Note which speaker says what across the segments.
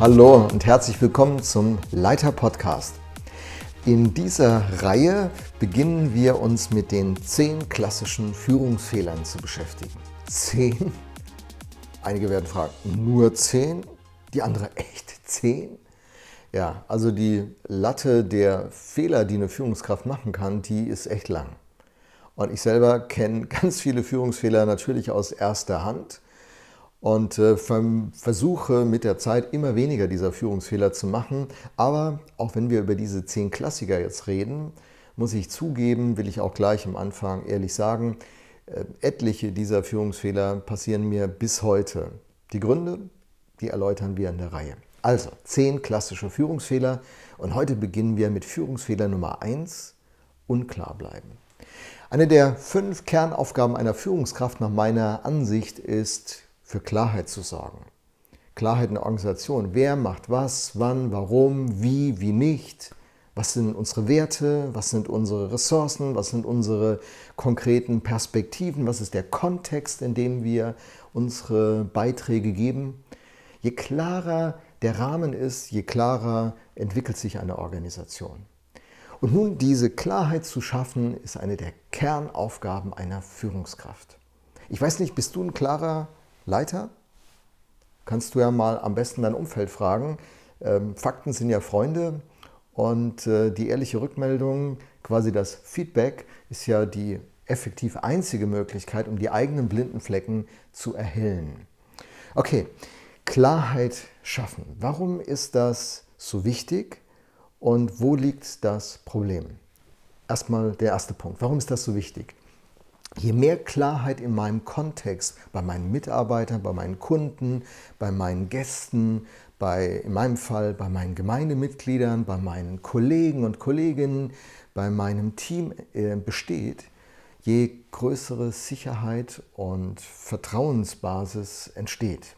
Speaker 1: Hallo und herzlich willkommen zum Leiter Podcast. In dieser Reihe beginnen wir uns mit den zehn klassischen Führungsfehlern zu beschäftigen. Zehn? Einige werden fragen, nur zehn? Die andere echt zehn? Ja, also die Latte der Fehler, die eine Führungskraft machen kann, die ist echt lang. Und ich selber kenne ganz viele Führungsfehler natürlich aus erster Hand und äh, versuche mit der Zeit immer weniger dieser Führungsfehler zu machen. Aber auch wenn wir über diese zehn Klassiker jetzt reden, muss ich zugeben, will ich auch gleich am Anfang ehrlich sagen, äh, etliche dieser Führungsfehler passieren mir bis heute. Die Gründe, die erläutern wir in der Reihe. Also, zehn klassische Führungsfehler und heute beginnen wir mit Führungsfehler Nummer eins: unklar bleiben. Eine der fünf Kernaufgaben einer Führungskraft nach meiner Ansicht ist, für Klarheit zu sorgen. Klarheit in der Organisation. Wer macht was, wann, warum, wie, wie nicht. Was sind unsere Werte? Was sind unsere Ressourcen? Was sind unsere konkreten Perspektiven? Was ist der Kontext, in dem wir unsere Beiträge geben? Je klarer der Rahmen ist, je klarer entwickelt sich eine Organisation. Und nun diese Klarheit zu schaffen, ist eine der Kernaufgaben einer Führungskraft. Ich weiß nicht, bist du ein klarer Leiter? Kannst du ja mal am besten dein Umfeld fragen. Ähm, Fakten sind ja Freunde und äh, die ehrliche Rückmeldung, quasi das Feedback, ist ja die effektiv einzige Möglichkeit, um die eigenen blinden Flecken zu erhellen. Okay, Klarheit schaffen. Warum ist das so wichtig und wo liegt das Problem? Erstmal der erste Punkt. Warum ist das so wichtig? Je mehr Klarheit in meinem Kontext, bei meinen Mitarbeitern, bei meinen Kunden, bei meinen Gästen, bei, in meinem Fall bei meinen Gemeindemitgliedern, bei meinen Kollegen und Kolleginnen, bei meinem Team äh, besteht, je größere Sicherheit und Vertrauensbasis entsteht.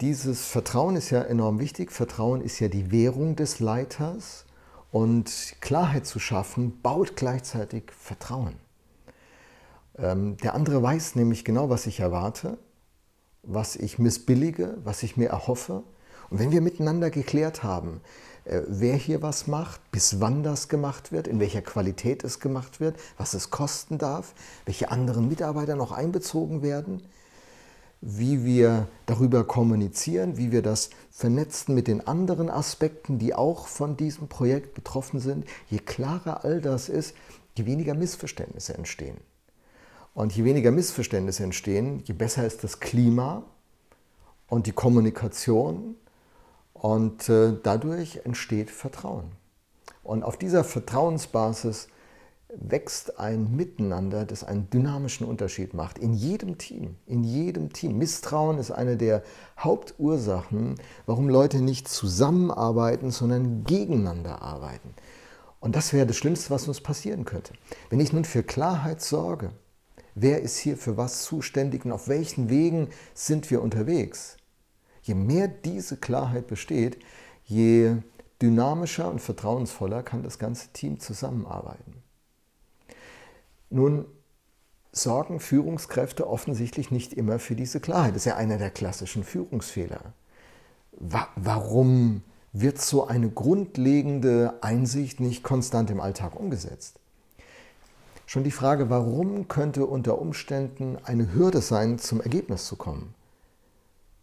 Speaker 1: Dieses Vertrauen ist ja enorm wichtig. Vertrauen ist ja die Währung des Leiters. Und Klarheit zu schaffen, baut gleichzeitig Vertrauen. Ähm, der andere weiß nämlich genau, was ich erwarte, was ich missbillige, was ich mir erhoffe. Und wenn wir miteinander geklärt haben, äh, wer hier was macht, bis wann das gemacht wird, in welcher Qualität es gemacht wird, was es kosten darf, welche anderen Mitarbeiter noch einbezogen werden, wie wir darüber kommunizieren, wie wir das vernetzen mit den anderen Aspekten, die auch von diesem Projekt betroffen sind. Je klarer all das ist, je weniger Missverständnisse entstehen. Und je weniger Missverständnisse entstehen, je besser ist das Klima und die Kommunikation und äh, dadurch entsteht Vertrauen. Und auf dieser Vertrauensbasis wächst ein Miteinander, das einen dynamischen Unterschied macht. In jedem Team, in jedem Team. Misstrauen ist eine der Hauptursachen, warum Leute nicht zusammenarbeiten, sondern gegeneinander arbeiten. Und das wäre das Schlimmste, was uns passieren könnte. Wenn ich nun für Klarheit sorge, wer ist hier für was zuständig und auf welchen Wegen sind wir unterwegs, je mehr diese Klarheit besteht, je dynamischer und vertrauensvoller kann das ganze Team zusammenarbeiten. Nun sorgen Führungskräfte offensichtlich nicht immer für diese Klarheit. Das ist ja einer der klassischen Führungsfehler. Warum wird so eine grundlegende Einsicht nicht konstant im Alltag umgesetzt? Schon die Frage, warum könnte unter Umständen eine Hürde sein, zum Ergebnis zu kommen.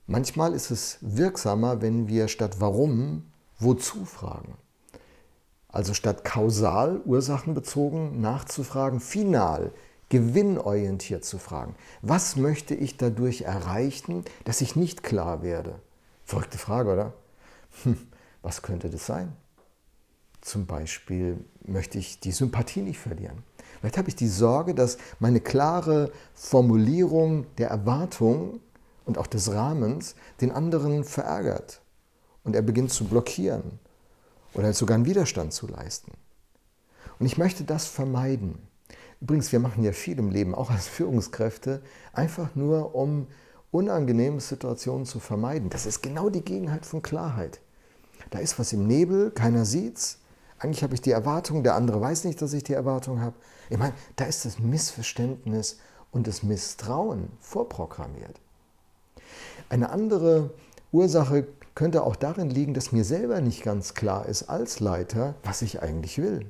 Speaker 1: Manchmal ist es wirksamer, wenn wir statt warum wozu fragen. Also statt kausal, ursachenbezogen nachzufragen, final, gewinnorientiert zu fragen. Was möchte ich dadurch erreichen, dass ich nicht klar werde? Verrückte Frage, oder? Hm, was könnte das sein? Zum Beispiel möchte ich die Sympathie nicht verlieren. Vielleicht habe ich die Sorge, dass meine klare Formulierung der Erwartung und auch des Rahmens den anderen verärgert und er beginnt zu blockieren oder sogar einen Widerstand zu leisten. Und ich möchte das vermeiden. Übrigens, wir machen ja viel im Leben, auch als Führungskräfte, einfach nur um unangenehme Situationen zu vermeiden. Das ist genau die Gegenheit von Klarheit. Da ist was im Nebel, keiner sieht's. Eigentlich habe ich die Erwartung, der andere weiß nicht, dass ich die Erwartung habe. Ich meine, da ist das Missverständnis und das Misstrauen vorprogrammiert. Eine andere Ursache könnte auch darin liegen, dass mir selber nicht ganz klar ist als Leiter, was ich eigentlich will.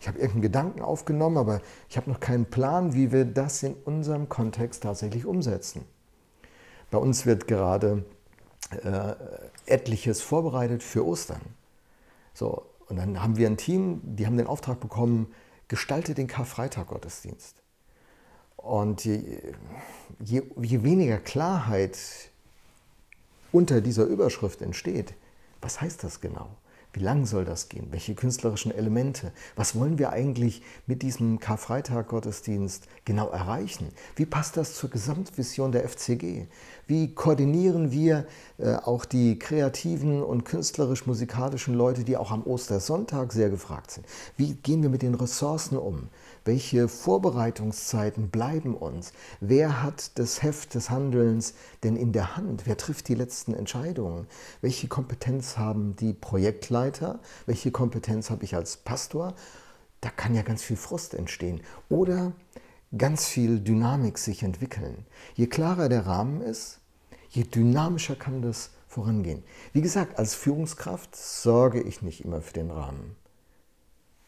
Speaker 1: Ich habe irgendeinen Gedanken aufgenommen, aber ich habe noch keinen Plan, wie wir das in unserem Kontext tatsächlich umsetzen. Bei uns wird gerade äh, etliches vorbereitet für Ostern. So, und dann haben wir ein Team, die haben den Auftrag bekommen, gestalte den Karfreitag-Gottesdienst. Und je, je, je weniger Klarheit unter dieser Überschrift entsteht, was heißt das genau? Wie lang soll das gehen? Welche künstlerischen Elemente? Was wollen wir eigentlich mit diesem Karfreitag-Gottesdienst genau erreichen? Wie passt das zur Gesamtvision der FCG? Wie koordinieren wir äh, auch die kreativen und künstlerisch-musikalischen Leute, die auch am Ostersonntag sehr gefragt sind? Wie gehen wir mit den Ressourcen um? Welche Vorbereitungszeiten bleiben uns? Wer hat das Heft des Handelns denn in der Hand? Wer trifft die letzten Entscheidungen? Welche Kompetenz haben die Projektleiter? Welche Kompetenz habe ich als Pastor? Da kann ja ganz viel Frust entstehen oder ganz viel Dynamik sich entwickeln. Je klarer der Rahmen ist, je dynamischer kann das vorangehen. Wie gesagt, als Führungskraft sorge ich nicht immer für den Rahmen.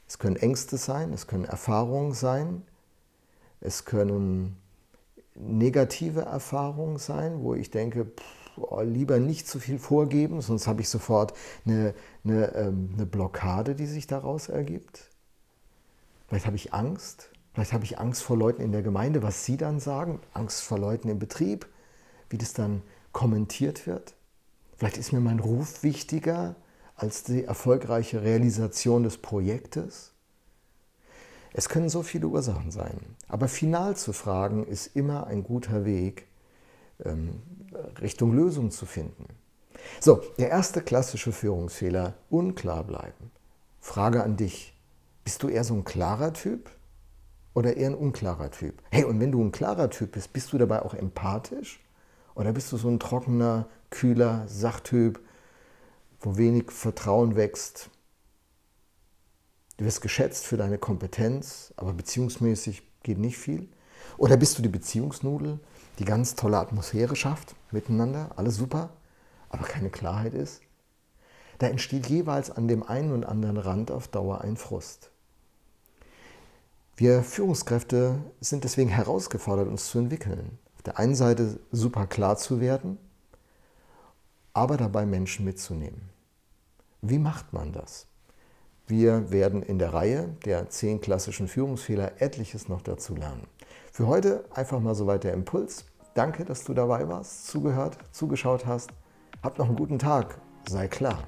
Speaker 1: Es können Ängste sein, es können Erfahrungen sein, es können negative Erfahrungen sein, wo ich denke, pff, oh, lieber nicht zu viel vorgeben, sonst habe ich sofort eine, eine, ähm, eine Blockade, die sich daraus ergibt. Vielleicht habe ich Angst, vielleicht habe ich Angst vor Leuten in der Gemeinde, was sie dann sagen, Angst vor Leuten im Betrieb, wie das dann kommentiert wird. Vielleicht ist mir mein Ruf wichtiger als die erfolgreiche Realisation des Projektes? Es können so viele Ursachen sein, aber final zu fragen ist immer ein guter Weg, ähm, Richtung Lösung zu finden. So, der erste klassische Führungsfehler, unklar bleiben. Frage an dich, bist du eher so ein klarer Typ oder eher ein unklarer Typ? Hey, und wenn du ein klarer Typ bist, bist du dabei auch empathisch? Oder bist du so ein trockener, kühler Sachtyp, wo wenig Vertrauen wächst. Du wirst geschätzt für deine Kompetenz, aber beziehungsmäßig geht nicht viel. Oder bist du die Beziehungsnudel, die ganz tolle Atmosphäre schafft, miteinander, alles super, aber keine Klarheit ist? Da entsteht jeweils an dem einen und anderen Rand auf Dauer ein Frust. Wir Führungskräfte sind deswegen herausgefordert, uns zu entwickeln. Auf der einen Seite super klar zu werden, aber dabei Menschen mitzunehmen. Wie macht man das? Wir werden in der Reihe der zehn klassischen Führungsfehler etliches noch dazu lernen. Für heute einfach mal soweit der Impuls. Danke, dass du dabei warst, zugehört, zugeschaut hast. Hab noch einen guten Tag. Sei klar.